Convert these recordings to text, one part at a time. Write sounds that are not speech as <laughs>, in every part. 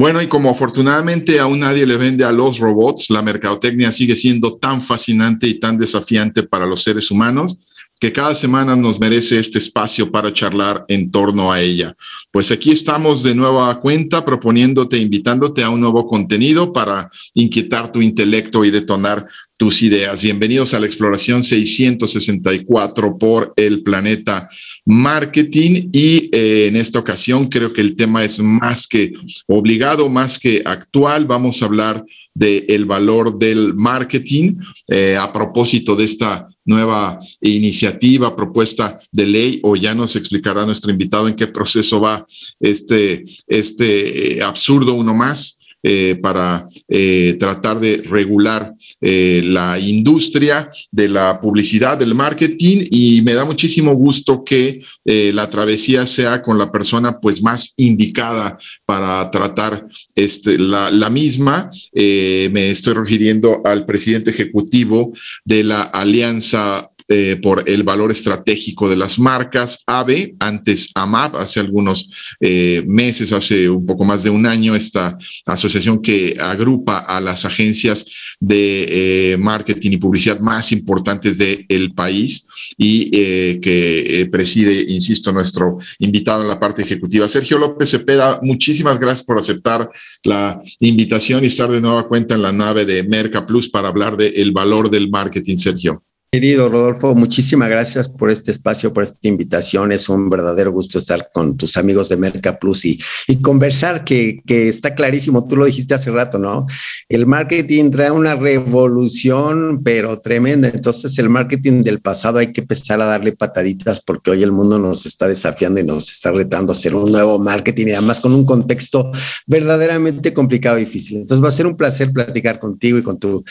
Bueno, y como afortunadamente aún nadie le vende a los robots, la mercadotecnia sigue siendo tan fascinante y tan desafiante para los seres humanos que cada semana nos merece este espacio para charlar en torno a ella. Pues aquí estamos de nueva cuenta proponiéndote, invitándote a un nuevo contenido para inquietar tu intelecto y detonar tus ideas. Bienvenidos a la exploración 664 por el planeta marketing y eh, en esta ocasión creo que el tema es más que obligado, más que actual. Vamos a hablar del el valor del marketing eh, a propósito de esta nueva iniciativa, propuesta de ley, o ya nos explicará nuestro invitado en qué proceso va este, este eh, absurdo uno más eh, para eh, tratar de regular eh, la industria de la publicidad, del marketing y me da muchísimo gusto que la travesía sea con la persona pues más indicada para tratar este, la, la misma. me estoy refiriendo al presidente ejecutivo de la Alianza eh, por el valor estratégico de las marcas. AVE, antes AMAP, hace algunos eh, meses, hace un poco más de un año, esta asociación que agrupa a las agencias de eh, marketing y publicidad más importantes del país y que preside, insisto, nuestro invitado en la parte ejecutiva, Sergio López Cepeda. Muchísimas gracias por aceptar la invitación y estar de nueva cuenta en la nave de Merca Plus para hablar del valor del marketing, Sergio. Querido Rodolfo, muchísimas gracias por este espacio, por esta invitación. Es un verdadero gusto estar con tus amigos de Merca Plus y, conversar, que, está clarísimo, tú lo dijiste hace rato, ¿no? El marketing trae una revolución, pero tremenda. Entonces, el marketing del pasado hay que empezar a darle pataditas porque hoy el mundo nos está desafiando y nos está retando a hacer un nuevo marketing y además con un contexto verdaderamente complicado y difícil. Entonces, va a ser un placer platicar contigo y con tu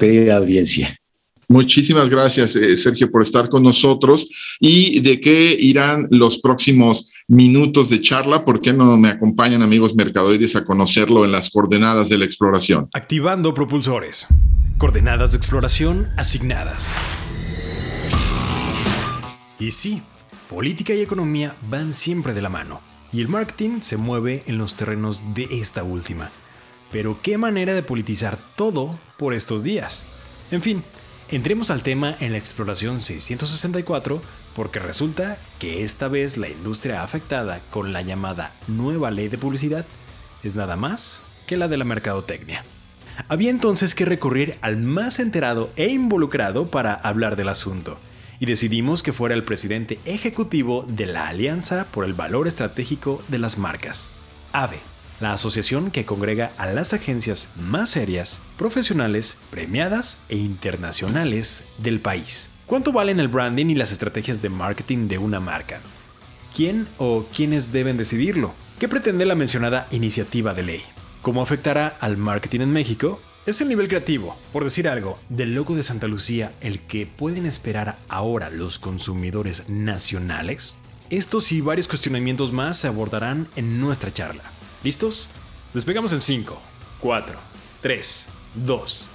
querida audiencia. Muchísimas gracias, eh, Sergio, por estar con nosotros. ¿Y de qué irán los próximos minutos de charla? ¿Por qué no me acompañan, amigos mercadoides, a conocerlo en las coordenadas de la exploración? Activando propulsores. Coordenadas de exploración asignadas. Y sí, política y economía van siempre de la mano, y el marketing se mueve en los terrenos de esta última. Pero qué manera de politizar todo por estos días. En fin, Entremos al tema en la exploración 664 porque resulta que esta vez la industria afectada con la llamada nueva ley de publicidad es nada más que la de la mercadotecnia. Había entonces que recurrir al más enterado e involucrado para hablar del asunto, y decidimos que fuera el presidente ejecutivo de la Alianza por el Valor Estratégico de las Marcas, AVE la asociación que congrega a las agencias más serias, profesionales, premiadas e internacionales del país. ¿Cuánto valen el branding y las estrategias de marketing de una marca? ¿Quién o quiénes deben decidirlo? ¿Qué pretende la mencionada iniciativa de ley? ¿Cómo afectará al marketing en México? ¿Es el nivel creativo, por decir algo, del logo de Santa Lucía el que pueden esperar ahora los consumidores nacionales? Estos y varios cuestionamientos más se abordarán en nuestra charla. ¿Listos? Despegamos en 5, 4, 3, 2,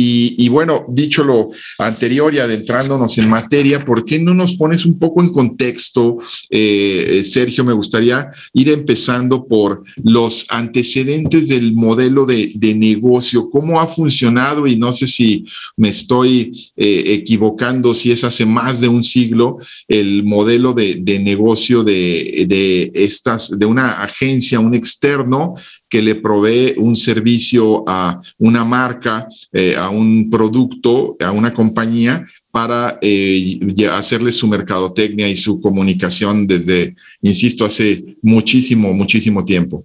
Y, bueno, dicho lo anterior y adentrándonos en materia, ¿por qué no nos pones un poco en contexto, eh, Sergio? Me gustaría ir empezando por los antecedentes del modelo de, negocio, cómo ha funcionado y no sé si me estoy eh, equivocando, si es hace más de un siglo el modelo de, negocio de, estas, de una agencia, un externo que le provee un servicio a una marca, eh, a un producto, a una compañía para eh, hacerle su mercadotecnia y su comunicación desde, insisto, hace muchísimo, muchísimo tiempo.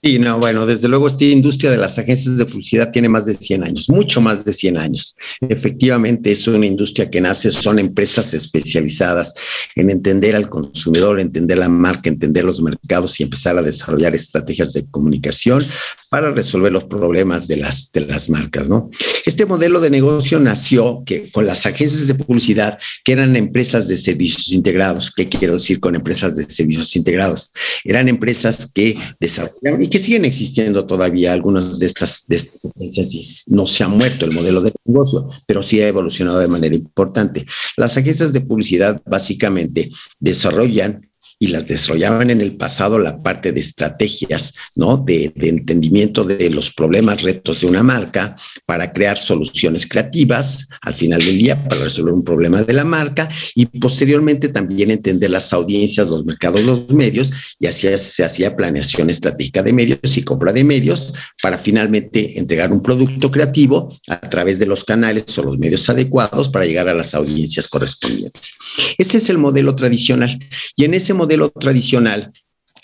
Y no, bueno, desde luego esta industria de las agencias de publicidad tiene más de 100 años, mucho más de 100 años. Efectivamente, es una industria que nace, son empresas especializadas en entender al consumidor, entender la marca, entender los mercados y empezar a desarrollar estrategias de comunicación para resolver los problemas de las, de las marcas, ¿no? Este modelo de negocio nació que, con las agencias de publicidad, que eran empresas de servicios integrados. ¿Qué quiero decir con empresas de servicios integrados? Eran empresas que desarrollaron y que siguen existiendo todavía algunas de estas, de estas agencias no se ha muerto el modelo de negocio, pero sí ha evolucionado de manera importante. Las agencias de publicidad básicamente desarrollan y las desarrollaban en el pasado la parte de estrategias, ¿no? De, de, entendimiento de los problemas, retos de una marca para crear soluciones creativas al final del día para resolver un problema de la marca y posteriormente también entender las audiencias, los mercados, los medios y así se hacía planeación estratégica de medios y compra de medios para finalmente entregar un producto creativo a través de los canales o los medios adecuados para llegar a las audiencias correspondientes. Ese es el modelo tradicional y en ese modelo modelo tradicional,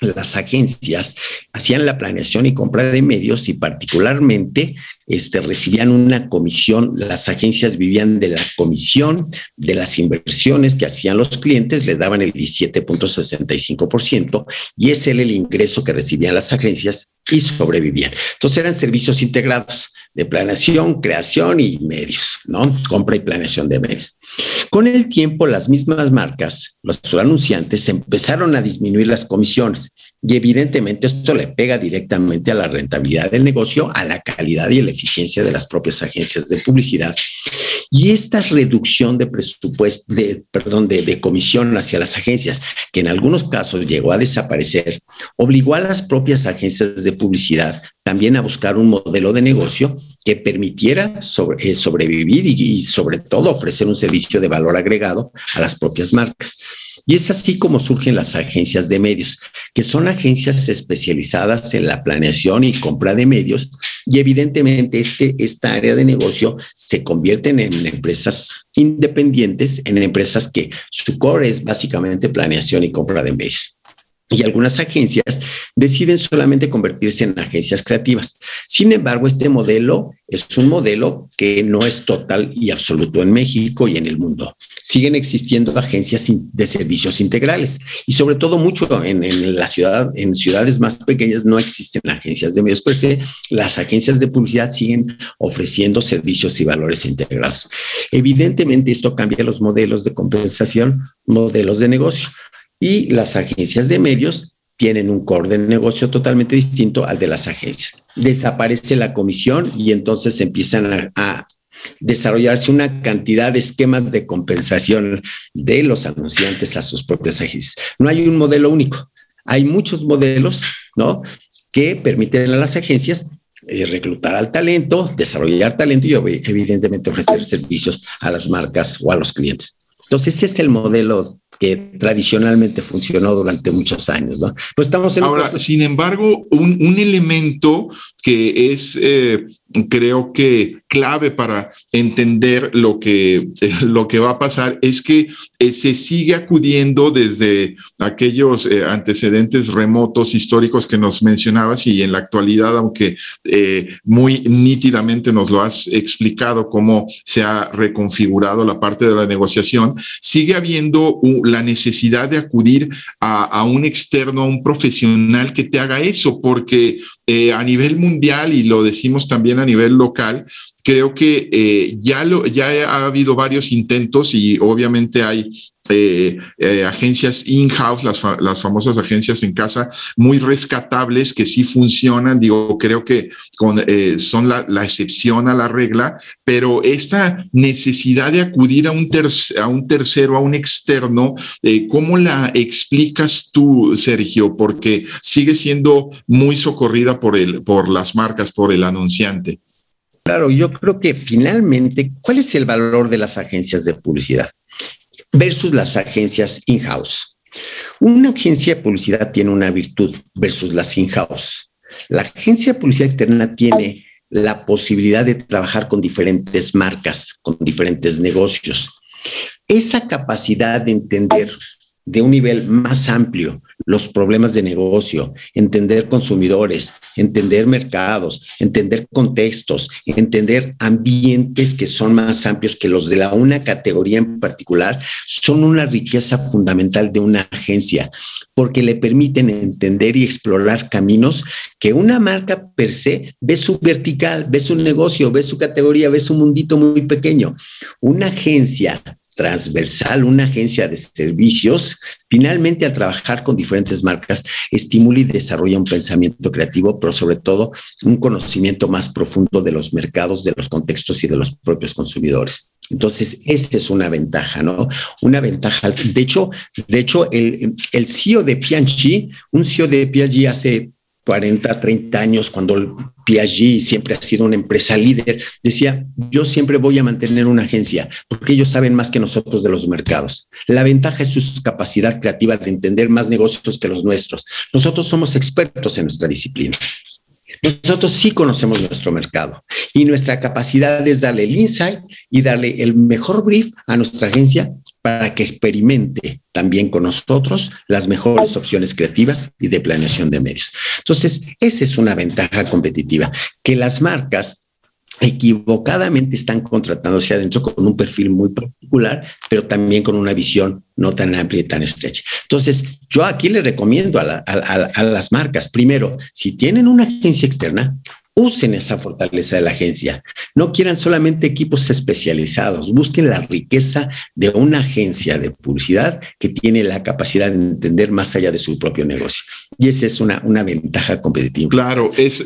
las agencias hacían la planeación y compra de medios y particularmente este, recibían una comisión, las agencias vivían de la comisión de las inversiones que hacían los clientes, les daban el 17.65% y ese era el ingreso que recibían las agencias y sobrevivían. Entonces eran servicios integrados de planeación, creación y medios, ¿no? Compra y planeación de medios. Con el tiempo, las mismas marcas, los anunciantes, empezaron a disminuir las comisiones y evidentemente esto le pega directamente a la rentabilidad del negocio, a la calidad y la eficiencia de las propias agencias de publicidad. Y esta reducción de presupuesto, de, perdón, de, comisión hacia las agencias, que en algunos casos llegó a desaparecer, obligó a las propias agencias de publicidad también a buscar un modelo de negocio que permitiera eh, sobrevivir y, sobre todo ofrecer un servicio de valor agregado a las propias marcas. Y es así como surgen las agencias de medios, que son agencias especializadas en la planeación y compra de medios y evidentemente este, esta área de negocio se convierten en empresas independientes, en empresas que su core es básicamente planeación y compra de medios y algunas agencias deciden solamente convertirse en agencias creativas. Sin embargo, este modelo es un modelo que no es total y absoluto en México y en el mundo. Siguen existiendo agencias de servicios integrales y sobre todo mucho en, en la ciudad, en ciudades más pequeñas no existen agencias de medios per se. Las agencias de publicidad siguen ofreciendo servicios y valores integrados. Evidentemente esto cambia los modelos de compensación, modelos de negocio y las agencias de medios tienen un core de negocio totalmente distinto al de las agencias. Desaparece la comisión y entonces empiezan a, desarrollarse una cantidad de esquemas de compensación de los anunciantes a sus propias agencias. No hay un modelo único. Hay muchos modelos, ¿no? Que permiten a las agencias eh, reclutar al talento, desarrollar talento y evidentemente ofrecer servicios a las marcas o a los clientes. Entonces, ese es el modelo que tradicionalmente funcionó durante muchos años, ¿no? Pues estamos en Ahora, sin embargo, un, un, elemento que es, eh, creo que clave para entender lo que, <laughs> lo que va a pasar es que eh, se sigue acudiendo desde aquellos eh, antecedentes remotos históricos que nos mencionabas y en la actualidad, aunque eh, muy nítidamente nos lo has explicado cómo se ha reconfigurado la parte de la negociación, sigue habiendo la necesidad de acudir a, a, un externo, a un profesional que te haga eso, porque a nivel mundial y lo decimos también a nivel local, creo que eh, ya, lo, ya ha habido varios intentos y obviamente hay eh, eh, agencias in-house, las, las, famosas agencias en casa, muy rescatables que sí funcionan. Digo, creo que con, eh, son la, la, excepción a la regla, pero esta necesidad de acudir a un, ter a un tercero, a un externo, eh, ¿cómo la explicas tú, Sergio? Porque sigue siendo muy socorrida por, el, por las marcas, por el anunciante. Claro, yo creo que finalmente, ¿cuál es el valor de las agencias de publicidad versus las agencias in-house? Una agencia de publicidad tiene una virtud versus las in-house. La agencia de publicidad externa tiene la posibilidad de trabajar con diferentes marcas, con diferentes negocios. Esa capacidad de entender de un nivel más amplio los problemas de negocio, entender consumidores, entender mercados, entender contextos, entender ambientes que son más amplios que los de la una categoría en particular, son una riqueza fundamental de una agencia, porque le permiten entender y explorar caminos que una marca per se ve su vertical, ve su negocio, ve su categoría, ve su mundito muy pequeño. Una agencia transversal, una agencia de servicios, finalmente al trabajar con diferentes marcas, estimula y desarrolla un pensamiento creativo, pero sobre todo un conocimiento más profundo de los mercados, de los contextos y de los propios consumidores. Entonces, esa es una ventaja, ¿no? Una ventaja. De hecho, de hecho el, el CEO de P&G, un CEO de P&G hace 40, 30 años, cuando Piaget siempre ha sido una empresa líder, decía, yo siempre voy a mantener una agencia, porque ellos saben más que nosotros de los mercados. La ventaja es su capacidad creativa de entender más negocios que los nuestros. Nosotros somos expertos en nuestra disciplina. Nosotros sí conocemos nuestro mercado y nuestra capacidad es darle el insight y darle el mejor brief a nuestra agencia para que experimente también con nosotros las mejores opciones creativas y de planeación de medios. Entonces, esa es una ventaja competitiva, que las marcas equivocadamente están contratándose adentro con un perfil muy particular, pero también con una visión no tan amplia y tan estrecha. Entonces, yo aquí le recomiendo a, las marcas, primero, si tienen una agencia externa, usen esa fortaleza de la agencia. No quieran solamente equipos especializados, busquen la riqueza de una agencia de publicidad que tiene la capacidad de entender más allá de su propio negocio. Y esa es una, una ventaja competitiva. Claro, es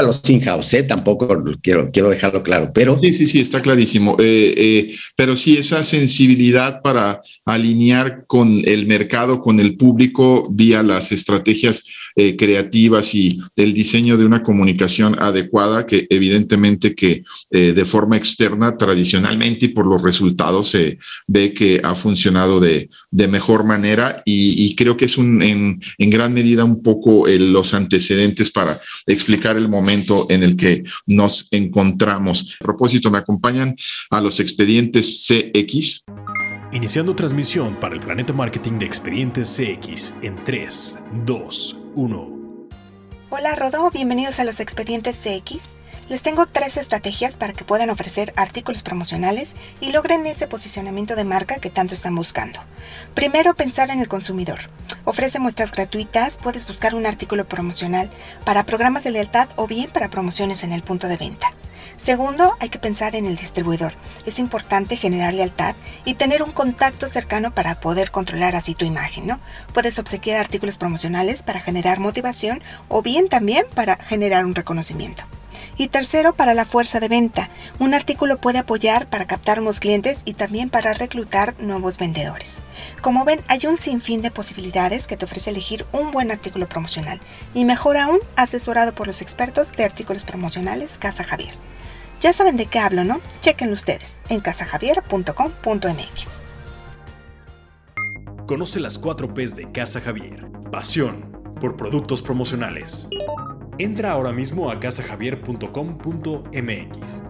a los in-house, ¿eh? tampoco quiero, quiero dejarlo claro, pero... Sí, sí, sí, está clarísimo. Eh, eh, pero sí, esa sensibilidad para alinear con el mercado, con el público, vía las estrategias eh, creativas y el diseño de una comunicación adecuada que evidentemente que eh, de forma externa tradicionalmente y por los resultados se ve que ha funcionado de, mejor manera y, creo que es un, en, gran medida un poco los antecedentes para explicar el momento en el que nos encontramos. A propósito, me acompañan a los expedientes CX. Iniciando transmisión para el Planeta Marketing de Expedientes CX en 3, 2, 1. Hola Rodo, bienvenidos a los Expedientes CX. Les tengo tres estrategias para que puedan ofrecer artículos promocionales y logren ese posicionamiento de marca que tanto están buscando. Primero, pensar en el consumidor. Ofrece muestras gratuitas, puedes buscar un artículo promocional para programas de lealtad o bien para promociones en el punto de venta. Segundo, hay que pensar en el distribuidor. Es importante generar lealtad y tener un contacto cercano para poder controlar así tu imagen, ¿no? Puedes obsequiar artículos promocionales para generar motivación o bien también para generar un reconocimiento. Y tercero, para la fuerza de venta. Un artículo puede apoyar para captar nuevos clientes y también para reclutar nuevos vendedores. Como ven, hay un sinfín de posibilidades que te ofrece elegir un buen artículo promocional. Y mejor aún, asesorado por los expertos de artículos promocionales Casa Javier. Ya saben de qué hablo, ¿no? Chequen ustedes en casajavier.com.mx. Conoce las 4 P's de Casa Javier. Pasión por productos promocionales. Entra ahora mismo a casajavier.com.mx.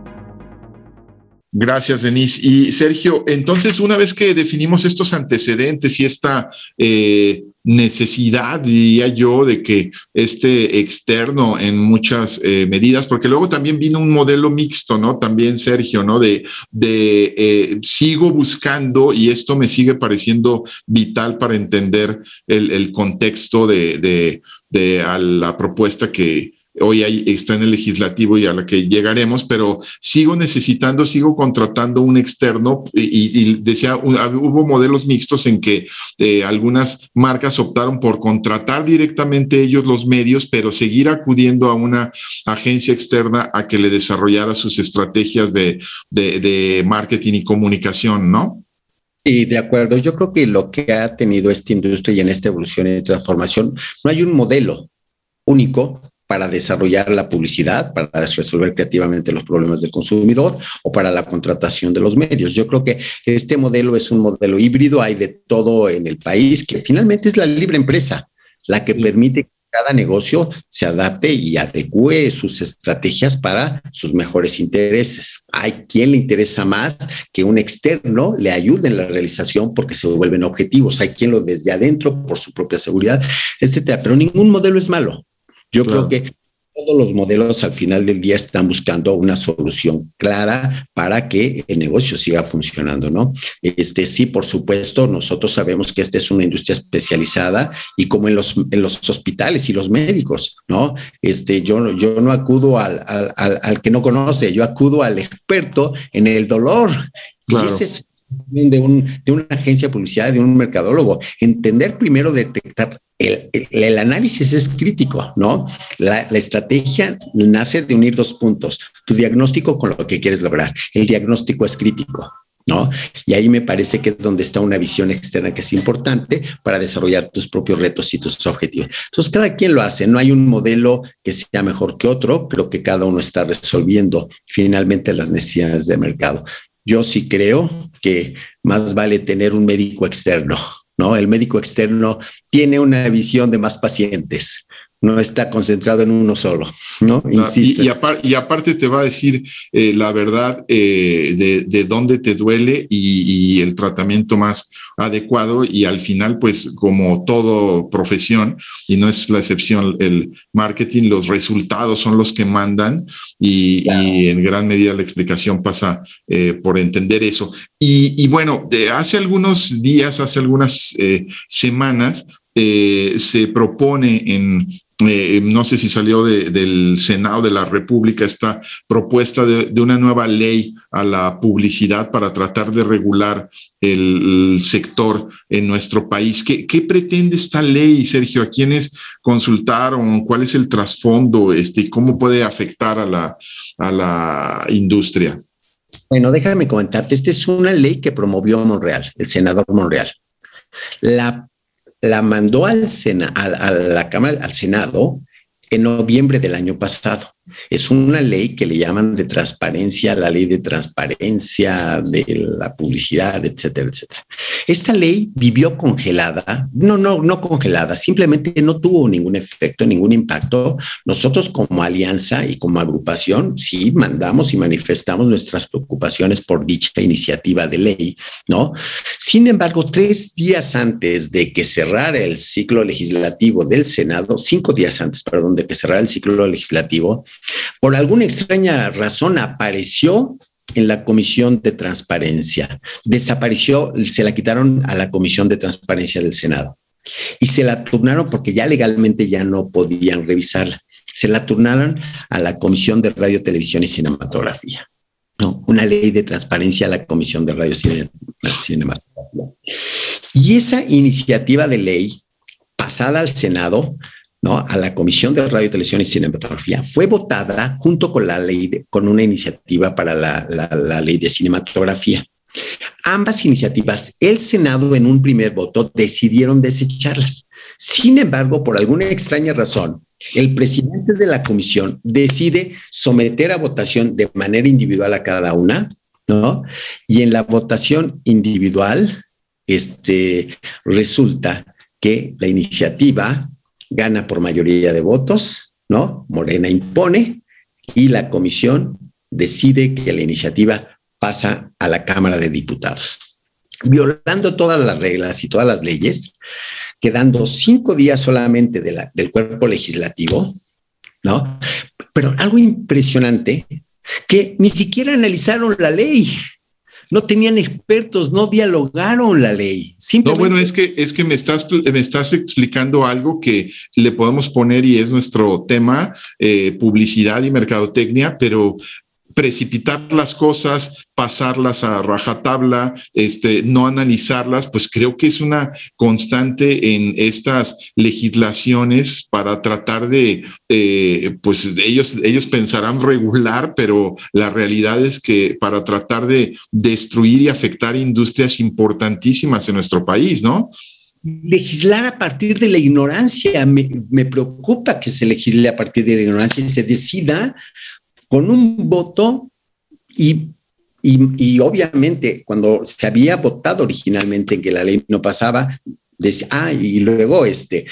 Gracias, Denise. Y Sergio, entonces, una vez que definimos estos antecedentes y esta eh, necesidad, diría yo, de que este externo en muchas eh, medidas, porque luego también vino un modelo mixto, ¿no? También, Sergio, ¿no? De, de eh, sigo buscando y esto me sigue pareciendo vital para entender el, contexto de, de, de la propuesta que, hoy ahí está en el legislativo y a la que llegaremos, pero sigo necesitando, sigo contratando un externo y, decía, hubo modelos mixtos en que eh, algunas marcas optaron por contratar directamente ellos los medios, pero seguir acudiendo a una agencia externa a que le desarrollara sus estrategias de, de marketing y comunicación, ¿no? Sí, de acuerdo. Yo creo que lo que ha tenido esta industria y en esta evolución y transformación, no hay un modelo único para desarrollar la publicidad, para resolver creativamente los problemas del consumidor o para la contratación de los medios. Yo creo que este modelo es un modelo híbrido, hay de todo en el país, que finalmente es la libre empresa, la que permite que cada negocio se adapte y adecue sus estrategias para sus mejores intereses. Hay quien le interesa más que un externo le ayude en la realización porque se vuelven objetivos. Hay quien lo desde adentro por su propia seguridad, etcétera. Pero ningún modelo es malo. Yo creo que todos los modelos al final del día están buscando una solución clara para que el negocio siga funcionando, ¿no? Este sí, por supuesto, nosotros sabemos que esta es una industria especializada y como en los, en los hospitales y los médicos, ¿no? Este, yo, yo no acudo al, al, al, que no conoce, yo acudo al experto en el dolor. Claro. Y ese es de, un, de una agencia de publicidad, de un mercadólogo. Entender primero, detectar el, análisis es crítico, ¿no? La, estrategia nace de unir dos puntos, tu diagnóstico con lo que quieres lograr. El diagnóstico es crítico, ¿no? Y ahí me parece que es donde está una visión externa que es importante para desarrollar tus propios retos y tus objetivos. Entonces, cada quien lo hace, no hay un modelo que sea mejor que otro, creo que cada uno está resolviendo finalmente las necesidades de mercado. Yo sí creo que más vale tener un médico externo, ¿no? El médico externo tiene una visión de más pacientes, no está concentrado en uno solo, ¿no? y, y, aparte te va a decir eh, la verdad eh, de, dónde te duele y, el tratamiento más adecuado y al final, pues como todo profesión, y no es la excepción el marketing, los resultados son los que mandan y, en gran medida la explicación pasa eh, por entender eso. Y, bueno, hace algunos días, hace algunas semanas, se propone en eh, no sé si salió del Senado de la República esta propuesta de, una nueva ley a la publicidad para tratar de regular el, sector en nuestro país. ¿Qué, pretende esta ley, Sergio? ¿A quiénes consultaron? ¿Cuál es el trasfondo? Este, ¿Y cómo puede afectar a la, a la industria? Bueno, déjame comentarte, esta es una ley que promovió Monreal, el senador Monreal. La la mandó al Sena, a, a, la Cámara, al Senado, en noviembre del año pasado. Es una ley que le llaman de transparencia, la ley de transparencia de la publicidad, etcétera, etcétera. Esta ley vivió congelada, no, no, no congelada, simplemente no tuvo ningún efecto, ningún impacto. Nosotros como alianza y como agrupación, sí mandamos y manifestamos nuestras preocupaciones por dicha iniciativa de ley, ¿no? Sin embargo, tres días antes de que cerrara el ciclo legislativo del Senado, cinco días antes, perdón, de que cerrara el ciclo legislativo, por alguna extraña razón apareció en la Comisión de Transparencia. Desapareció, se la quitaron a la Comisión de Transparencia del Senado. Y se la turnaron porque ya legalmente ya no podían revisarla. Se la turnaron a la Comisión de Radio, Televisión y Cinematografía. ¿no? Una ley de transparencia a la Comisión de Radio y Cinematografía. Y esa iniciativa de ley pasada al Senado ¿no? a la Comisión de Radio, Televisión y Cinematografía fue votada junto con la ley, con una iniciativa para la, la, ley de cinematografía. Ambas iniciativas, el Senado en un primer voto decidieron desecharlas. Sin embargo, por alguna extraña razón, el presidente de la comisión decide someter a votación de manera individual a cada una, ¿no? Y en la votación individual, este, resulta que la iniciativa gana por mayoría de votos, ¿no? Morena impone y la comisión decide que la iniciativa pasa a la Cámara de Diputados. Violando todas las reglas y todas las leyes, quedando cinco días solamente del cuerpo legislativo, ¿no? Pero algo impresionante, que ni siquiera analizaron la ley no tenían expertos, no dialogaron la ley. No, bueno, es que, es que me, estás, me estás explicando algo que le podemos poner y es nuestro tema, eh, publicidad y mercadotecnia, pero precipitar las cosas, pasarlas a rajatabla, este, no analizarlas, pues creo que es una constante en estas legislaciones para tratar de, eh, pues ellos, ellos pensarán regular, pero la realidad es que para tratar de destruir y afectar industrias importantísimas en nuestro país, ¿no? legislar a partir de la ignorancia. Me, me, preocupa que se legisle a partir de la ignorancia y se decida con un voto y, y, obviamente cuando se había votado originalmente que la ley no pasaba, decía, ah, y luego este,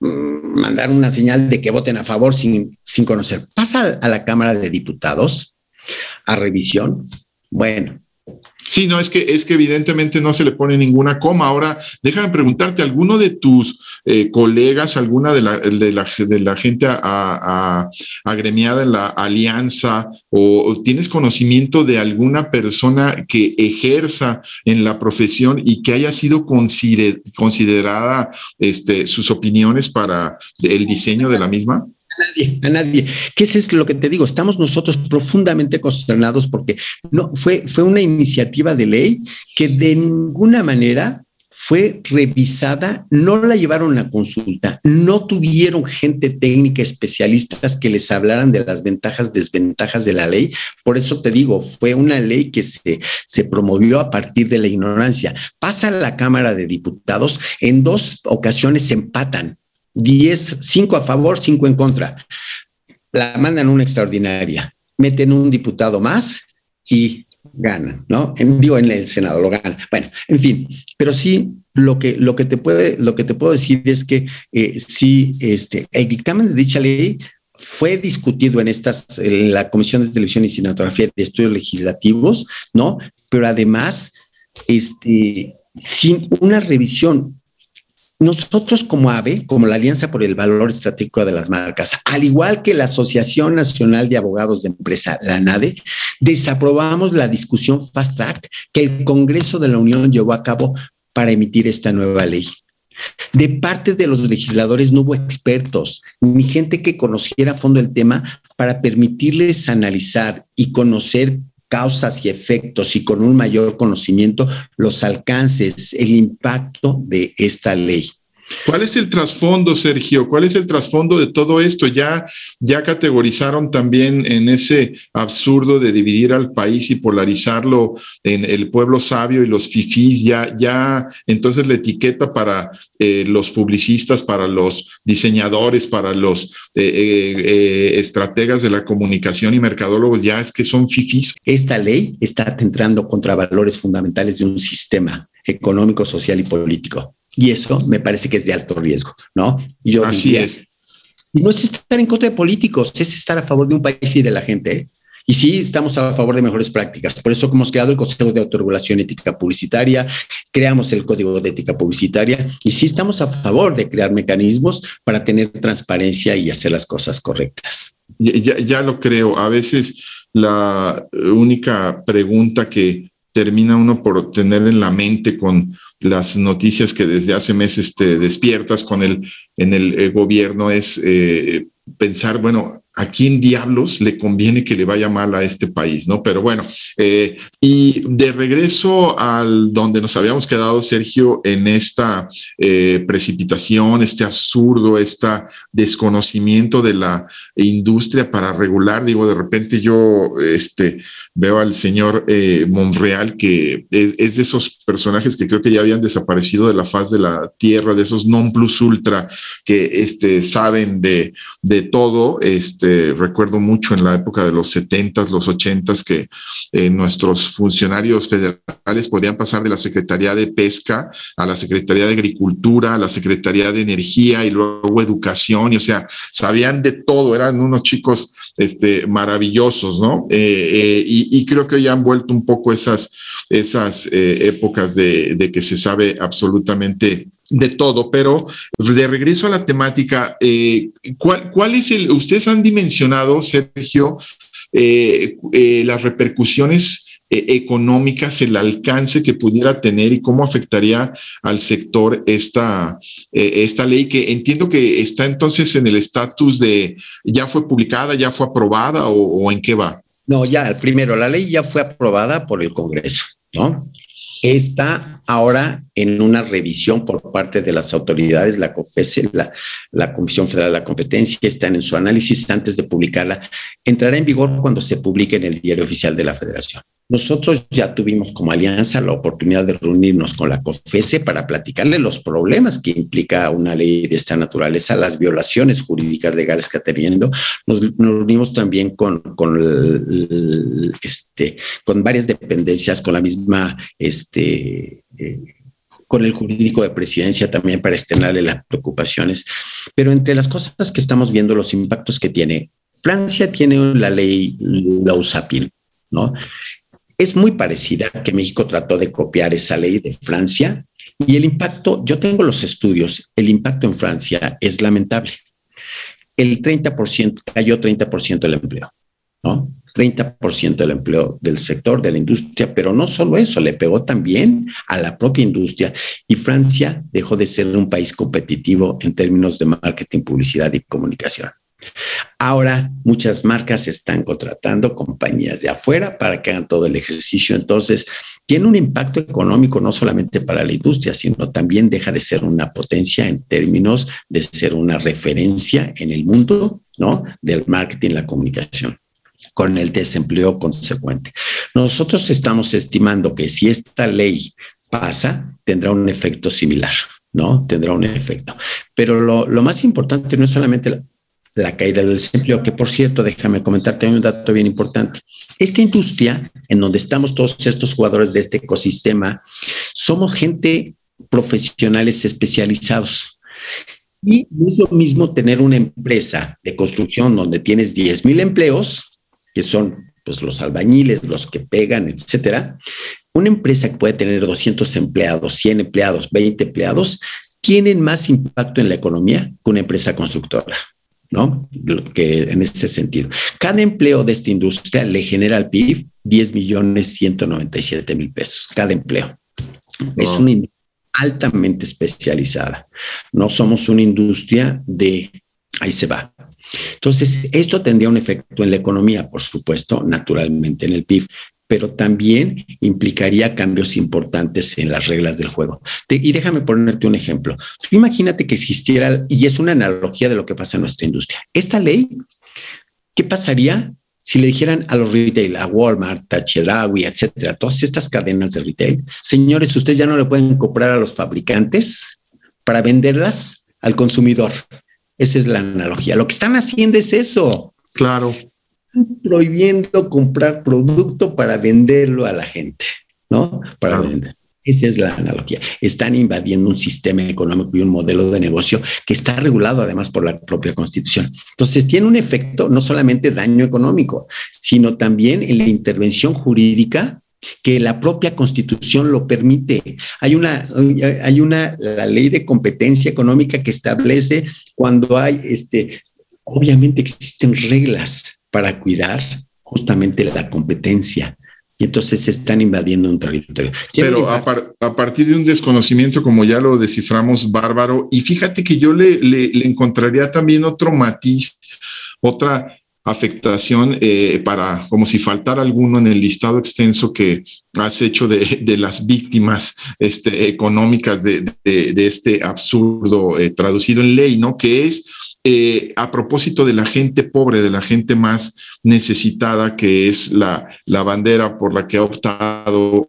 mandar una señal de que voten a favor sin, sin conocer. Pasa a la Cámara de Diputados a revisión. Bueno, Sí, no, es que, es que evidentemente no se le pone ninguna coma. Ahora, déjame preguntarte, ¿alguno de tus eh, colegas, alguna de la, de la, de la gente agremiada en la alianza o, tienes conocimiento de alguna persona que ejerza en la profesión y que haya sido considerada este, sus opiniones para el diseño de la misma? Nadie, a nadie. ¿Qué es lo que te digo? Estamos nosotros profundamente consternados porque no fue, fue una iniciativa de ley que de ninguna manera fue revisada, no la llevaron a consulta, no tuvieron gente técnica, especialistas que les hablaran de las ventajas, desventajas de la ley. Por eso te digo, fue una ley que se, se promovió a partir de la ignorancia. Pasa a la Cámara de Diputados, en dos ocasiones empatan 10, 5 a favor, 5 en contra. La mandan una extraordinaria, meten un diputado más y ganan, ¿no? En, digo, en el Senado lo ganan. Bueno, en fin, pero sí lo que, lo que, te, puede, lo que te puedo decir es que eh, sí, este, el dictamen de dicha ley fue discutido en estas, en la Comisión de Televisión y Cinematografía de Estudios Legislativos, ¿no? Pero además, este, sin una revisión nosotros como AVE, como la Alianza por el Valor Estratégico de las Marcas, al igual que la Asociación Nacional de Abogados de Empresa, la NADE, desaprobamos la discusión fast track que el Congreso de la Unión llevó a cabo para emitir esta nueva ley. De parte de los legisladores no hubo expertos ni gente que conociera a fondo el tema para permitirles analizar y conocer causas y efectos y con un mayor conocimiento los alcances, el impacto de esta ley. ¿Cuál es el trasfondo, Sergio? ¿Cuál es el trasfondo de todo esto? Ya, ya categorizaron también en ese absurdo de dividir al país y polarizarlo en el pueblo sabio y los fifís, ya, ya entonces la etiqueta para eh, los publicistas, para los diseñadores, para los eh, eh, estrategas de la comunicación y mercadólogos, ya es que son fifís. Esta ley está entrando contra valores fundamentales de un sistema económico, social y político. Y eso me parece que es de alto riesgo, ¿no? Yo Así es. Y no es estar en contra de políticos, es estar a favor de un país y de la gente. ¿eh? Y sí, estamos a favor de mejores prácticas. Por eso hemos creado el Consejo de Autorregulación Ética Publicitaria, creamos el Código de Ética Publicitaria y sí estamos a favor de crear mecanismos para tener transparencia y hacer las cosas correctas. Ya, ya lo creo. A veces la única pregunta que termina uno por tener en la mente con las noticias que desde hace meses te despiertas con el en el eh, gobierno es eh, pensar, bueno, ¿a quién diablos le conviene que le vaya mal a este país? ¿No? Pero bueno, eh, y de regreso al donde nos habíamos quedado, Sergio, en esta eh, precipitación, este absurdo, este desconocimiento de la industria para regular, digo, de repente yo este, veo al señor eh, Monreal, que es, de esos personajes que creo que ya habían desaparecido de la faz de la tierra, de esos non plus ultra que este, saben de, de todo, este, este, recuerdo mucho en la época de los 70s, los 80s, que eh, nuestros funcionarios federales podían pasar de la Secretaría de Pesca a la Secretaría de Agricultura, a la Secretaría de Energía y luego Educación, y o sea, sabían de todo, eran unos chicos este, maravillosos, ¿no? Eh, eh, y, creo que ya han vuelto un poco esas, esas épocas de que se sabe absolutamente de todo, pero de regreso a la temática, eh, ¿cuál, es el, ustedes han dimensionado, Sergio, eh, eh, las repercusiones económicas, el alcance que pudiera tener y cómo afectaría al sector esta, esta ley que entiendo que está entonces en el estatus de ya fue publicada, ya fue aprobada o, o en qué va? No, ya, primero, la ley ya fue aprobada por el Congreso, ¿no? está ahora en una revisión por parte de las autoridades, la COFESE, la, Comisión Federal de la Competencia, están en su análisis antes de publicarla. Entrará en vigor cuando se publique en el Diario Oficial de la Federación. Nosotros ya tuvimos como alianza la oportunidad de reunirnos con la COFESE para platicarle los problemas que implica una ley de esta naturaleza, las violaciones jurídicas legales que está teniendo. Nos, reunimos también con, este, con varias dependencias, con la misma este, con el jurídico de presidencia también para estrenarle las preocupaciones. Pero entre las cosas que estamos viendo, los impactos que tiene, Francia tiene la ley Lausapin, ¿no? Es muy parecida que México trató de copiar esa ley de Francia y el impacto, yo tengo los estudios, el impacto en Francia es lamentable. El 30%, cayó 30% del empleo, ¿no? 30% del empleo del sector, de la industria, pero no solo eso, le pegó también a la propia industria y Francia dejó de ser un país competitivo en términos de marketing, publicidad y comunicación. Ahora muchas marcas están contratando compañías de afuera para que hagan todo el ejercicio. Entonces, tiene un impacto económico no solamente para la industria, sino también deja de ser una potencia en términos de ser una referencia en el mundo, ¿no? Del marketing, la comunicación con el desempleo consecuente. Nosotros estamos estimando que si esta ley pasa, tendrá un efecto similar, ¿no? Tendrá un efecto. Pero lo, más importante no es solamente la, la caída del desempleo, que por cierto, déjame comentarte un dato bien importante. Esta industria, en donde estamos todos estos jugadores de este ecosistema, somos gente profesionales especializados. Y es lo mismo tener una empresa de construcción donde tienes 10 mil empleos, que son pues, los albañiles, los que pegan, etcétera. Una empresa que puede tener 200 empleados, 100 empleados, 20 empleados, tienen más impacto en la economía que una empresa constructora. ¿no? Que en ese sentido. Cada empleo de esta industria le genera al PIB 10 millones 197 mil pesos, cada empleo. Es una industria altamente especializada. No somos una industria de ahí se va. Entonces, esto tendría un efecto en la economía, por supuesto, naturalmente en el PIB, pero también implicaría cambios importantes en las reglas del juego. y déjame ponerte un ejemplo. imagínate que existiera, y es una analogía de lo que pasa en nuestra industria. Esta ley, ¿qué pasaría si le dijeran a los retail, a Walmart, a Chedraui, etcétera, todas estas cadenas de retail, señores, ustedes ya no le pueden comprar a los fabricantes para venderlas al consumidor? Esa es la analogía. Lo que están haciendo es eso. Claro prohibiendo comprar producto para venderlo a la gente, ¿no? Para vender. Esa es la analogía. Están invadiendo un sistema económico y un modelo de negocio que está regulado además por la propia constitución. Entonces, tiene un efecto no solamente daño económico, sino también en la intervención jurídica que la propia constitución lo permite. Hay una, hay una, la ley de competencia económica que establece cuando hay, este, obviamente existen reglas para cuidar justamente la competencia. Y entonces se están invadiendo un territorio. Pero a, partir de un desconocimiento, como ya lo desciframos, bárbaro, y fíjate que yo le, le, encontraría también otro matiz, otra afectación eh, para, como si faltara alguno en el listado extenso que has hecho de, de las víctimas este, económicas de, de, este absurdo eh, traducido en ley, ¿no? Que es eh, a propósito de la gente pobre, de la gente más necesitada, que es la, la bandera por la que ha optado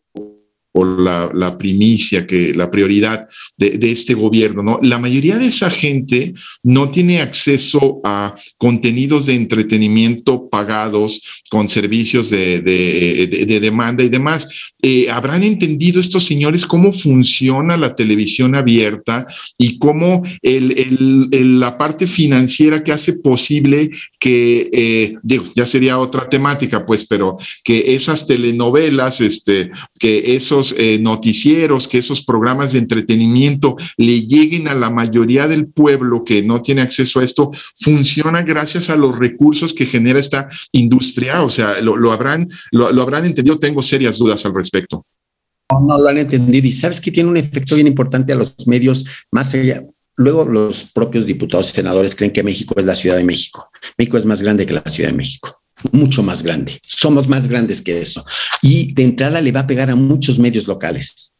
la, primicia, que la prioridad de, este gobierno, ¿no? La mayoría de esa gente no tiene acceso a contenidos de entretenimiento pagados con servicios de, demanda y demás. Eh, habrán entendido estos señores cómo funciona la televisión abierta y cómo la parte financiera que hace posible que, eh, digo, ya sería otra temática, pues, pero que esas telenovelas, este, que esos eh, noticieros, que esos programas de entretenimiento le lleguen a la mayoría del pueblo que no tiene acceso a esto, funciona gracias a los recursos que genera esta industria. O sea, lo, habrán, lo, habrán entendido. Tengo serias dudas al respecto. No, no lo han entendido. Y sabes que tiene un efecto bien importante a los medios más allá. Luego los propios diputados y senadores creen que México es la Ciudad de México. México es más grande que la Ciudad de México mucho más grande. Somos más grandes que eso. Y de entrada le va a pegar a muchos medios locales,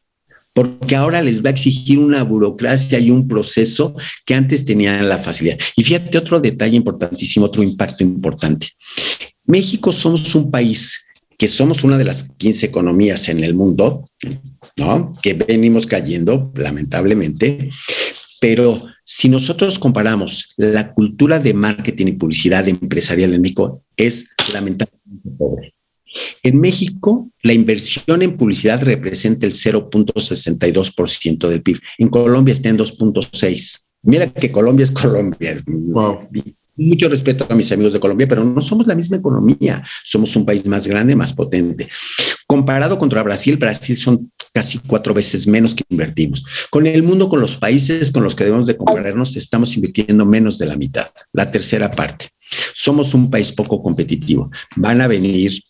porque ahora les va a exigir una burocracia y un proceso que antes tenían la facilidad. Y fíjate otro detalle importantísimo, otro impacto importante. México somos un país que somos una de las 15 economías en el mundo, ¿no? Que venimos cayendo, lamentablemente, pero si nosotros comparamos la cultura de marketing y publicidad empresarial en México, es lamentablemente pobre. En México, la inversión en publicidad representa el 0.62% del PIB. En Colombia está en 2.6%. Mira que Colombia es Colombia. Wow mucho respeto a mis amigos de Colombia, pero no somos la misma economía. Somos un país más grande, más potente. Comparado contra Brasil, Brasil son casi cuatro veces menos que invertimos. Con el mundo, con los países con los que debemos de compararnos, estamos invirtiendo menos de la mitad, la tercera parte. Somos un país poco competitivo. Van a venir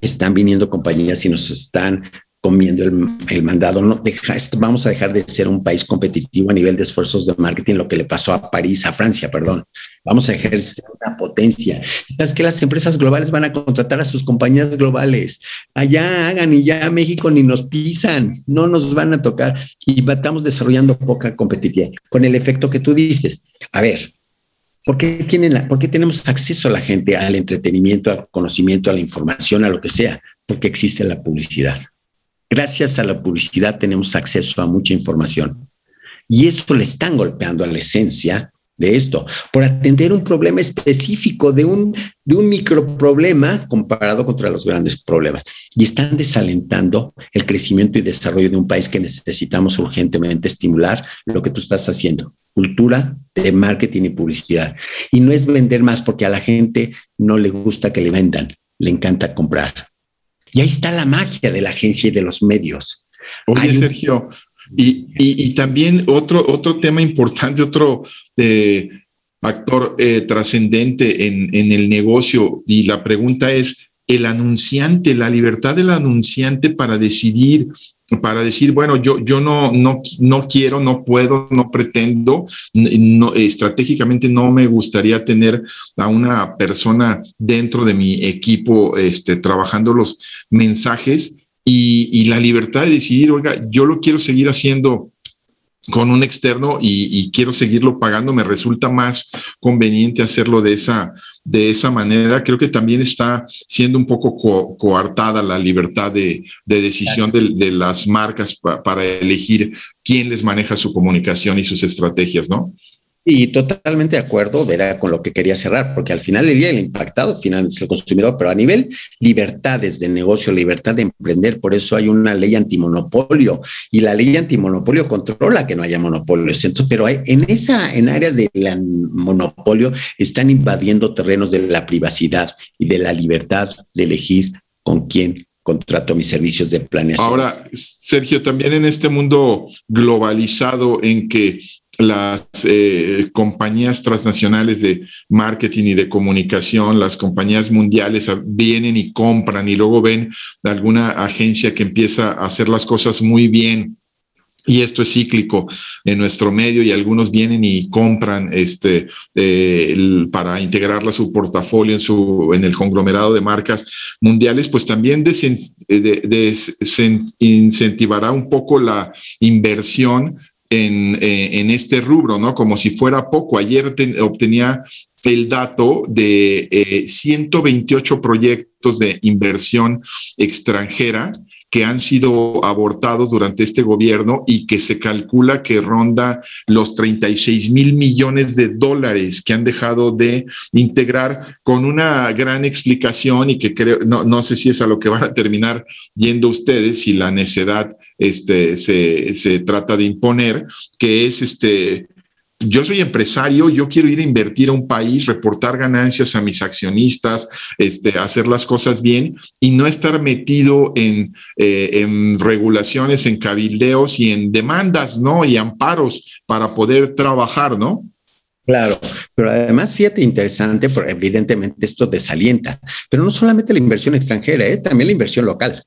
están viniendo compañías y nos están comiendo el, mandado. No deja, vamos a dejar de ser un país competitivo a nivel de esfuerzos de marketing, lo que le pasó a París, a Francia, perdón. Vamos a ejercer una potencia. Es que las empresas globales van a contratar a sus compañías globales. Allá hagan y ya México ni nos pisan, no nos van a tocar y estamos desarrollando poca competitividad con el efecto que tú dices. A ver, ¿Por tienen ¿Por qué tenemos acceso a la gente al entretenimiento, al conocimiento, a la información, a lo que sea? Porque existe la publicidad. Gracias a la publicidad tenemos acceso a mucha información. Y eso le están golpeando a la esencia de esto, por atender un problema específico de un, de un microproblema comparado contra los grandes problemas. Y están desalentando el crecimiento y desarrollo de un país que necesitamos urgentemente estimular lo que tú estás haciendo, cultura de marketing y publicidad. Y no es vender más porque a la gente no le gusta que le vendan, le encanta comprar. Y ahí está la magia de la agencia y de los medios. Oye, Sergio, y, también otro, otro tema importante, otro eh, actor eh, trascendente en, en el negocio, y la pregunta es, el anunciante, la libertad del anunciante para decidir para decir, bueno, yo, yo no, no, no quiero, no puedo, no pretendo, no, estratégicamente no me gustaría tener a una persona dentro de mi equipo este, trabajando los mensajes y, y la libertad de decidir, oiga, yo lo quiero seguir haciendo con un externo y, quiero seguirlo pagando, me resulta más conveniente hacerlo de esa, de esa manera. Creo que también está siendo un poco coartada la libertad de, decisión de, las marcas para elegir quién les maneja su comunicación y sus estrategias, ¿no? Y totalmente de acuerdo, era con lo que quería cerrar, porque al final del día el impactado final es el consumidor, pero a nivel libertades de negocio, libertad de emprender, por eso hay una ley antimonopolio y la ley antimonopolio controla que no haya monopolios. Pero hay, en esa, en áreas del monopolio están invadiendo terrenos de la privacidad y de la libertad de elegir con quién contrato mis servicios de planeación. Ahora, Sergio, también en este mundo globalizado en que las eh, compañías transnacionales de marketing y de comunicación, las compañías mundiales vienen y compran y luego ven alguna agencia que empieza a hacer las cosas muy bien. Y esto es cíclico en nuestro medio y algunos vienen y compran este eh, para integrarla a su portafolio en su en el conglomerado de marcas mundiales pues también desincentivará un poco la inversión eh, en, este rubro, ¿no? Como si fuera poco. Ayer obtenía el dato de 128 eh, proyectos de inversión extranjera que han sido abortados durante este gobierno y que se calcula que ronda los 36 mil millones de dólares que han dejado de integrar con una gran explicación y que creo, no, no sé si es a lo que van a terminar yendo ustedes, si la necedad este, se, se trata de imponer, que es este, yo soy empresario, yo quiero ir a invertir a un país, reportar ganancias a mis accionistas, este, hacer las cosas bien y no estar metido en, eh, en, regulaciones, en cabildeos y en demandas, ¿no? Y amparos para poder trabajar, ¿no? Claro, pero además, fíjate, interesante, porque evidentemente esto desalienta, pero no solamente la inversión extranjera, ¿eh? también la inversión local.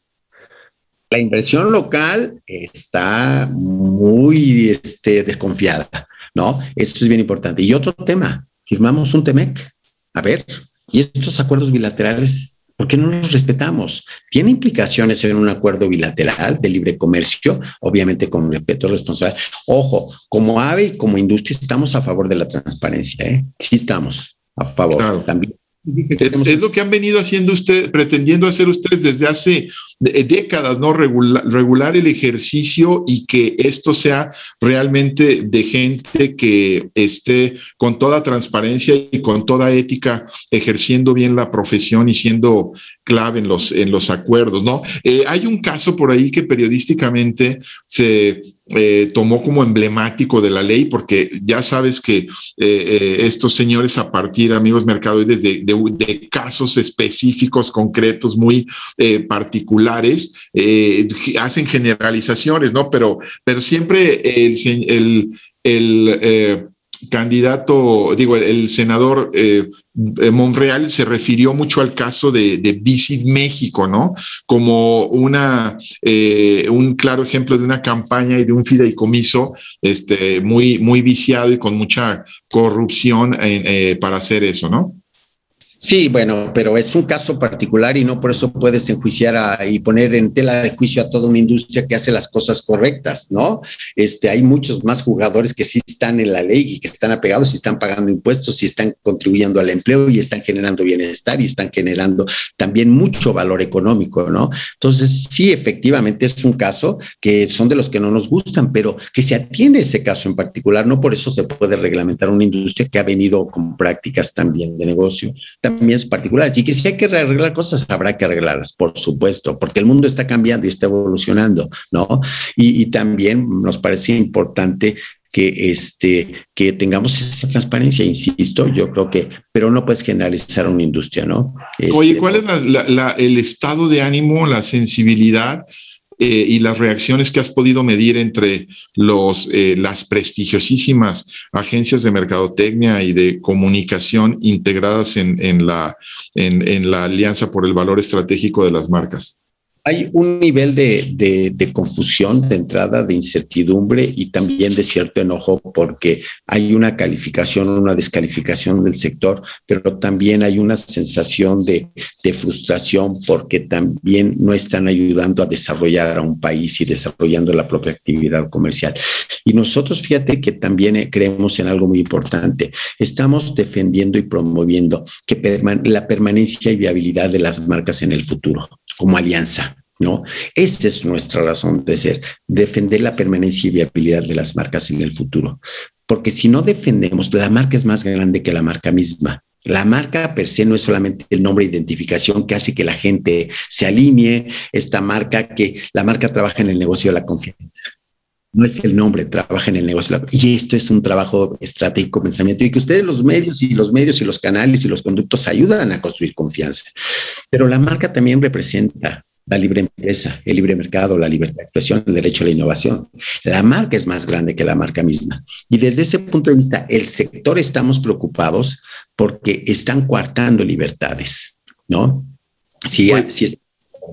La inversión local está muy este, desconfiada, ¿no? Esto es bien importante. Y otro tema, firmamos un TEMEC. A ver, y estos acuerdos bilaterales, ¿por qué no los respetamos? Tiene implicaciones en un acuerdo bilateral de libre comercio, obviamente con respeto responsable. Ojo, como AVE y como industria estamos a favor de la transparencia, ¿eh? Sí estamos a favor. También Es, lo que han venido haciendo ustedes, pretendiendo hacer ustedes desde hace décadas, ¿no? Regular, el ejercicio y que esto sea realmente de gente que esté con toda transparencia y con toda ética ejerciendo bien la profesión y siendo clave en los, en los acuerdos, ¿no? Eh, hay un caso por ahí que periodísticamente se eh, tomó como emblemático de la ley, porque ya sabes que eh, estos señores a partir, amigos mercadoides, de, de, casos específicos, concretos, muy particulares, hacen generalizaciones, ¿no? Pero, pero siempre el, el, el candidato, digo, el, senador eh, eh, Monreal se refirió mucho al caso de, de Visit México, ¿no? Como una, eh, un claro ejemplo de una campaña y de un fideicomiso este, muy, muy viciado y con mucha corrupción para hacer eso, ¿no? Sí, bueno, pero es un caso particular y no por eso puedes enjuiciar y poner en tela de juicio a toda una industria que hace las cosas correctas, ¿no? Este, hay muchos más jugadores que sí están en la ley y que están apegados y están pagando impuestos y están contribuyendo al empleo y están generando bienestar y están generando también mucho valor económico, ¿no? Entonces, sí, efectivamente es un caso que son de los que no nos gustan, pero que se atiende ese caso en particular, no por eso se puede reglamentar una industria que ha venido con prácticas también de negocio también es particular. Y que si hay que arreglar cosas, habrá que arreglarlas, por supuesto, porque el mundo está cambiando y está evolucionando, ¿no? Y, también nos parece importante que, este, que tengamos esa transparencia, insisto, yo creo que, pero no puedes generalizar una industria, ¿no? Oye, este, ¿cuál es el estado de ánimo, la sensibilidad eh, y las reacciones que has podido medir entre los, eh, las prestigiosísimas agencias de mercadotecnia y de comunicación integradas en, en, la, en la Alianza por el Valor Estratégico de las Marcas? Hay un nivel de, confusión de entrada, de incertidumbre y también de cierto enojo porque hay una calificación, una descalificación del sector, pero también hay una sensación de, frustración porque también no están ayudando a desarrollar a un país y desarrollando la propia actividad comercial. Y nosotros, fíjate que también eh, creemos en algo muy importante. Estamos defendiendo y promoviendo que la permanencia y viabilidad de las marcas en el futuro como alianza. ¿no? Esta es nuestra razón de ser, defender la permanencia y viabilidad de las marcas en el futuro. Porque si no defendemos, la marca es más grande que la marca misma. La marca per se no es solamente el nombre de identificación que hace que la gente se alinee, esta marca que la marca trabaja en el negocio de la confianza. No es el nombre, trabaja en el negocio. Y esto es un trabajo estratégico, pensamiento, y que ustedes los medios y los medios y los canales y los conductos ayudan a construir confianza. Pero la marca también representa la libre empresa, el libre mercado, la libertad de expresión, el derecho a la innovación. La marca es más grande que la marca misma. Y desde ese punto de vista, el sector estamos preocupados porque están coartando libertades, ¿no? Sí, sí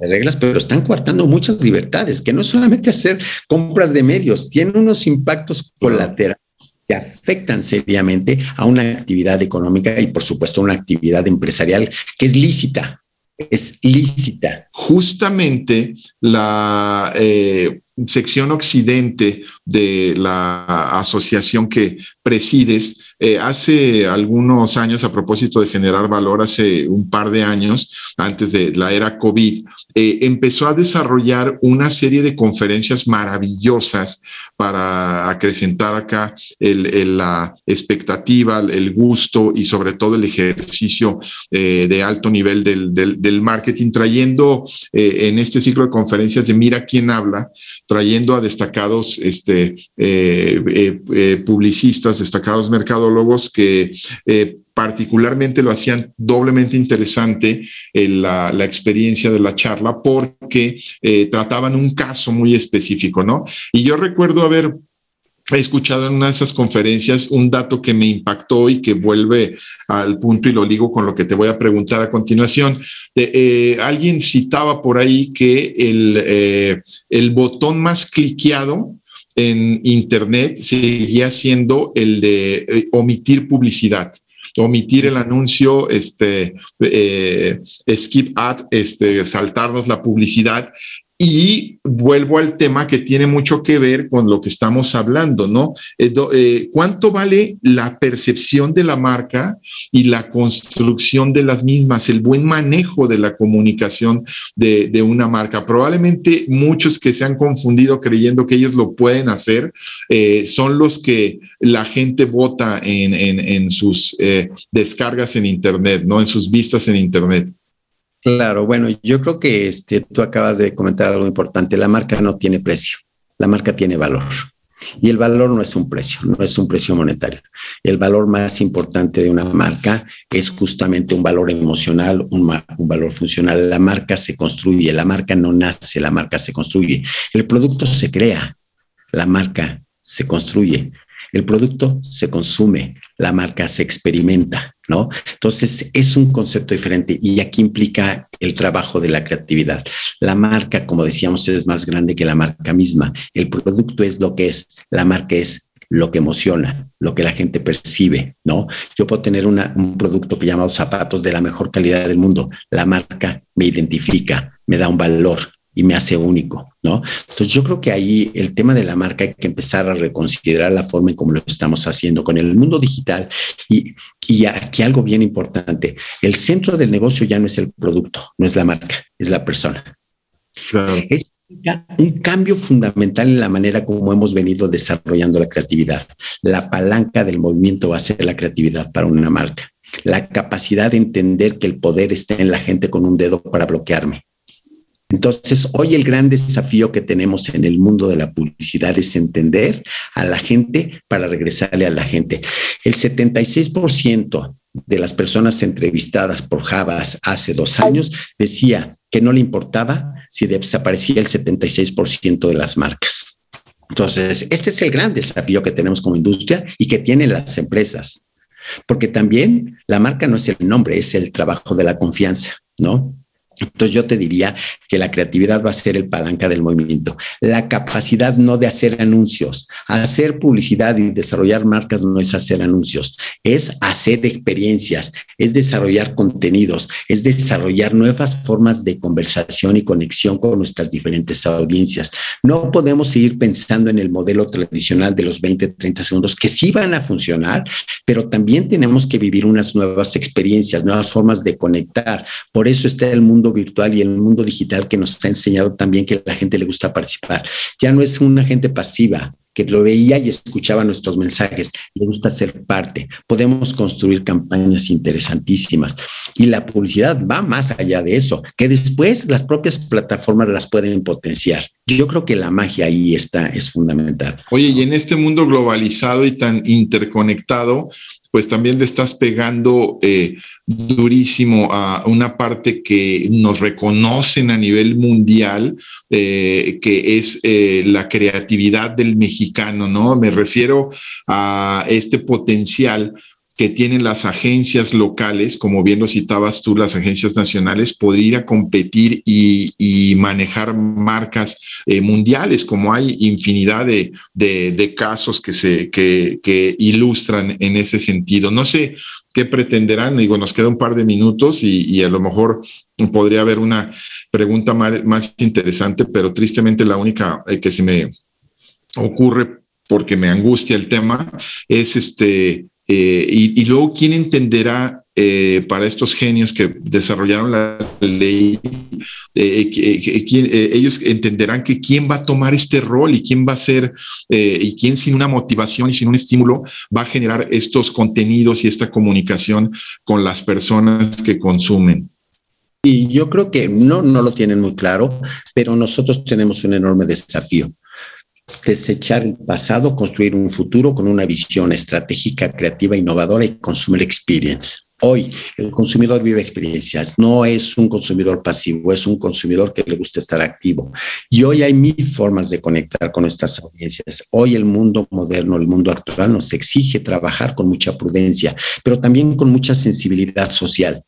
de reglas, pero están coartando muchas libertades, que no solamente hacer compras de medios, tienen unos impactos colaterales que afectan seriamente a una actividad económica y por supuesto una actividad empresarial que es lícita, es lícita. Justamente la eh, sección occidente de la asociación que presides, eh, hace algunos años, a propósito de generar valor, hace un par de años, antes de la era COVID, eh, empezó a desarrollar una serie de conferencias maravillosas para acrecentar acá la expectativa, el gusto y sobre todo el ejercicio eh, de alto nivel del, marketing, trayendo en este ciclo de conferencias de Mira quién habla, trayendo a destacados este, publicistas, destacados mercadólogos que eh, particularmente lo hacían doblemente interesante eh, la, experiencia de la charla porque eh, trataban un caso muy específico, ¿no? Y yo recuerdo haber escuchado en una de esas conferencias un dato que me impactó y que vuelve al punto y lo ligo con lo que te voy a preguntar a continuación. alguien citaba por ahí que el, el botón más cliqueado en Internet seguía siendo el de eh, omitir publicidad omitir el anuncio, este, eh, skip ad, este, saltarnos la publicidad. Y vuelvo al tema que tiene mucho que ver con lo que estamos hablando, ¿no? Eh, eh, ¿Cuánto vale la percepción de la marca y la construcción de las mismas, el buen manejo de la comunicación de, una marca? Probablemente muchos que se han confundido creyendo que ellos lo pueden hacer eh, son los que la gente vota en, en sus descargas en Internet, ¿no? En sus vistas en Internet. Claro, bueno, yo creo que este, tú acabas de comentar algo importante. La marca no tiene precio, la marca tiene valor. Y el valor no es un precio, no es un precio monetario. El valor más importante de una marca es justamente un valor emocional, un, un, valor funcional. La marca se construye, la marca no nace, la marca se construye. El producto se crea, la marca se construye. El producto se consume, la marca se experimenta, ¿no? Entonces es un concepto diferente y aquí implica el trabajo de la creatividad. La marca, como decíamos, es más grande que la marca misma. El producto es lo que es, la marca es lo que emociona, lo que la gente percibe, ¿no? Yo puedo tener un producto que llamado zapatos de la mejor calidad del mundo. La marca me identifica, me da un valor, y me hace único, ¿no? Entonces yo creo que ahí el tema de la marca hay que empezar a reconsiderar la forma en cómo lo estamos haciendo con el mundo digital y, y aquí algo bien importante, el centro del negocio ya no es el producto, no es la marca, es la persona. Es un cambio fundamental en la manera como hemos venido desarrollando la creatividad. La palanca del movimiento va a ser la creatividad para una marca. La capacidad de entender que el poder está en la gente con un dedo para bloquearme entonces, hoy el gran desafío que tenemos en el mundo de la publicidad es entender a la gente para regresarle a la gente. El 76% de las personas entrevistadas por Javas hace dos años decía que no le importaba si desaparecía el 76% de las marcas. Entonces, este es el gran desafío que tenemos como industria y que tienen las empresas, porque también la marca no es el nombre, es el trabajo de la confianza, ¿no? Entonces yo te diría que la creatividad va a ser el palanca del movimiento. La capacidad no de hacer anuncios. Hacer publicidad y desarrollar marcas no es hacer anuncios, es hacer experiencias, es desarrollar contenidos, es desarrollar nuevas formas de conversación y conexión con nuestras diferentes audiencias. No podemos seguir pensando en el modelo tradicional de los 20, 30 segundos que sí van a funcionar, pero también tenemos que vivir unas nuevas experiencias, nuevas formas de conectar. Por eso está el mundo virtual y el mundo digital que nos ha enseñado también que la gente le gusta participar. Ya no es una gente pasiva, que lo veía y escuchaba nuestros mensajes, le gusta ser parte. Podemos construir campañas interesantísimas y la publicidad va más allá de eso, que después las propias plataformas las pueden potenciar. Yo creo que la magia ahí está, es fundamental. Oye, y en este mundo globalizado y tan interconectado, pues también le estás pegando eh, durísimo a una parte que nos reconocen a nivel mundial, eh, que es eh, la creatividad del mexicano, ¿no? Me refiero a este potencial que tienen las agencias locales, como bien lo citabas tú, las agencias nacionales, poder ir a competir y, manejar marcas eh, mundiales, como hay infinidad de, casos que, se, que, ilustran en ese sentido. No sé qué pretenderán, digo, nos queda un par de minutos y, a lo mejor podría haber una pregunta más, más interesante, pero tristemente la única eh, que se me ocurre porque me angustia el tema es este eh, y, luego, ¿quién entenderá eh, para estos genios que desarrollaron la ley? Eh, ellos entenderán que quién va a tomar este rol y quién va a ser, y quién sin una motivación y sin un estímulo va a generar estos contenidos y esta comunicación con las personas que consumen. Y yo creo que no, no lo tienen muy claro, pero nosotros tenemos un enorme desafío desechar el pasado, construir un futuro con una visión estratégica, creativa, innovadora y consumer experience. Hoy el consumidor vive experiencias, no es un consumidor pasivo, es un consumidor que le gusta estar activo. Y hoy hay mil formas de conectar con nuestras audiencias. Hoy el mundo moderno, el mundo actual nos exige trabajar con mucha prudencia, pero también con mucha sensibilidad social.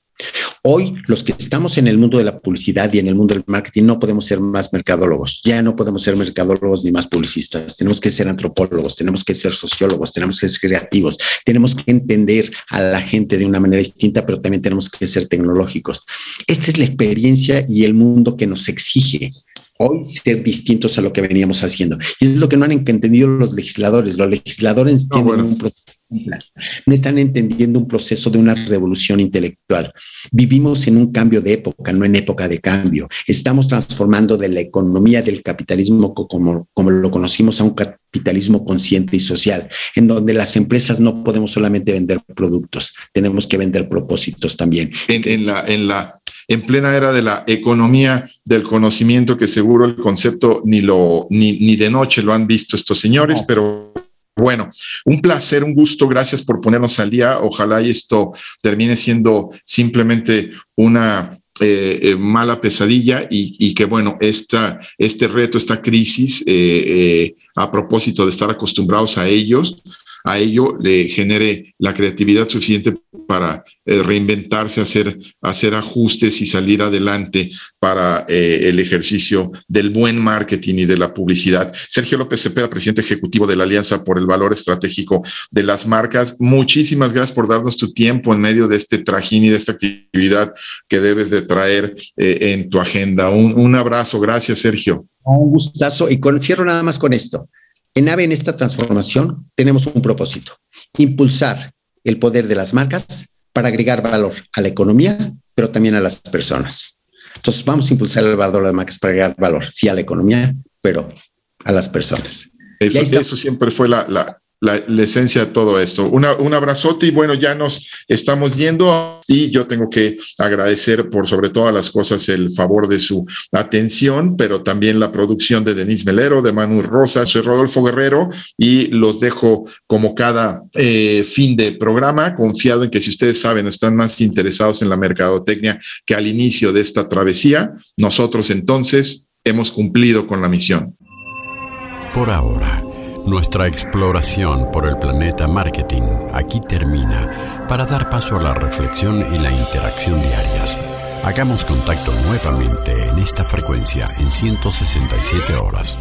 Hoy, los que estamos en el mundo de la publicidad y en el mundo del marketing, no podemos ser más mercadólogos. Ya no podemos ser mercadólogos ni más publicistas. Tenemos que ser antropólogos, tenemos que ser sociólogos, tenemos que ser creativos, tenemos que entender a la gente de una manera distinta, pero también tenemos que ser tecnológicos. Esta es la experiencia y el mundo que nos exige hoy ser distintos a lo que veníamos haciendo. Y es lo que no han entendido los legisladores. Los legisladores ah, tienen un proceso no están entendiendo un proceso de una revolución intelectual. Vivimos en un cambio de época, no en época de cambio. Estamos transformando de la economía del capitalismo como, como lo conocimos a un capitalismo consciente y social, en donde las empresas no podemos solamente vender productos, tenemos que vender propósitos también. En, la, en la en plena era de la economía del conocimiento, que seguro el concepto ni lo ni, ni de noche lo han visto estos señores, pero bueno, un placer, un gusto, gracias por ponernos al día. Ojalá y esto termine siendo simplemente una eh, eh, mala pesadilla y, que, bueno, esta, este reto, esta crisis, eh, a propósito de estar acostumbrados a ellos, a ello le genere la creatividad suficiente para eh, reinventarse, hacer, hacer ajustes y salir adelante para eh, el ejercicio del buen marketing y de la publicidad. Sergio López Cepeda, presidente ejecutivo de la Alianza por el Valor Estratégico de las Marcas, muchísimas gracias por darnos tu tiempo en medio de este trajín y de esta actividad que debes de traer eh, en tu agenda. Un, un abrazo, gracias Sergio. Un gustazo y cierro nada más con esto. En AVE, en esta transformación, tenemos un propósito, impulsar el poder de las marcas para agregar valor a la economía, pero también a las personas. Entonces, vamos a impulsar el valor de las marcas para agregar valor, sí a la economía, pero a las personas. Eso, siempre fue la, la, esencia de todo esto. un abrazote y bueno, ya nos estamos yendo y yo tengo que agradecer por sobre todas las cosas el favor de su atención, pero también la producción de Denise Melero, de Manu Rosa, soy Rodolfo Guerrero y los dejo como cada eh, fin de programa, confiado en que si ustedes saben, están más interesados en la mercadotecnia que al inicio de esta travesía, nosotros entonces hemos cumplido con la misión. Por ahora nuestra exploración por el planeta marketing aquí termina para dar paso a la reflexión y la interacción diarias. Hagamos contacto nuevamente en esta frecuencia en 167 horas.